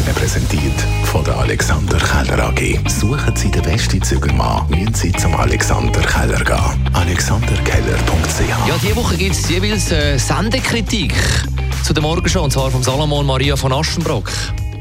Ihnen präsentiert von der Alexander Keller AG. Suchen Sie den besten Zügelmann, müssen Sie zum Alexander Keller gehen. alexanderkeller.ch Ja, diese Woche gibt es jeweils äh, Sendekritik zu der Morgenshow, und zwar vom Salomon Maria von Aschenbrock.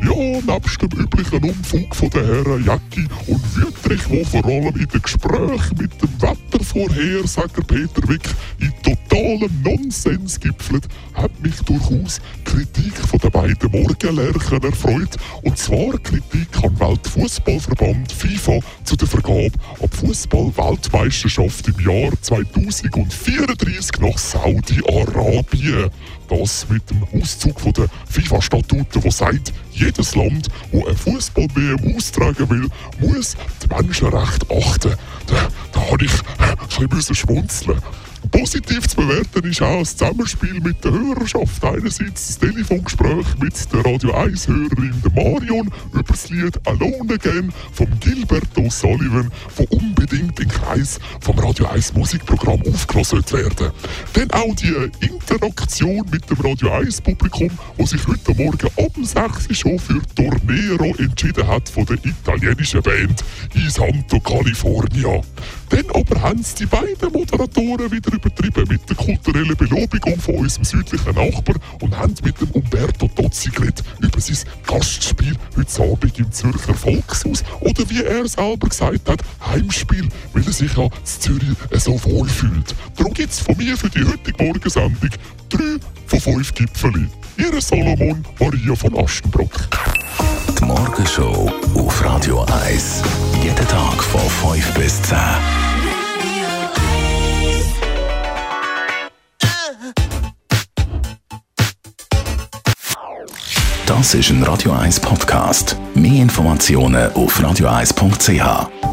Ja, nebst dem üblichen Umfug von den Herren Jacki und Wüttrich, wo vor allem in den Gesprächen mit dem Wettervorhersager Peter Wick in totalem Nonsens gipfelt, hat mich durchaus Kritik von den beiden Morgenlärchen erfreut. Und zwar Kritik am Weltfußballverband FIFA zu der Vergabe ab Fußball-Weltmeisterschaft im Jahr 2034 nach Saudi-Arabien. Das mit dem Auszug von der FIFA-Statuten, wo sagt, jedes Land, das ein Fußball-WM austragen will, muss die Menschenrechte achten. Da, da habe ich ein bisschen schmunzeln. Positiv zu bewerten ist auch das Zusammenspiel mit der Hörerschaft. Einerseits das Telefongespräch mit der Radio 1-Hörerin Marion über das Lied Alone Again von Gilbert O'Sullivan, wo unbedingt im Kreis vom Radio 1 Musikprogramm aufgelassen werden. Dann auch die Interaktion mit dem Radio 1 Publikum, wo sich heute Morgen um 6 Uhr schon für Tornero entschieden hat von der italienischen Band in Santo California. Dann aber haben es die beiden Moderatoren wieder übertrieben mit der kulturellen Belobigung von unserem südlichen Nachbar und haben mit dem Umberto Tozzi geredet über sein Gastspiel heute Abend im Zürcher Volkshaus oder wie er selber gesagt hat, Heimspiel, weil er sich ja in Zürich so wohl fühlt. Darum gibt es von mir für die heutige Morgensendung drei von fünf Gipfeli. Ihre Salomon Maria von Aschenbrock. Die Morgenshow auf Radio 1. Jeden Tag von 5 bis 10. Das ist ein Radio 1 Podcast. Mehr Informationen auf radio1.ch.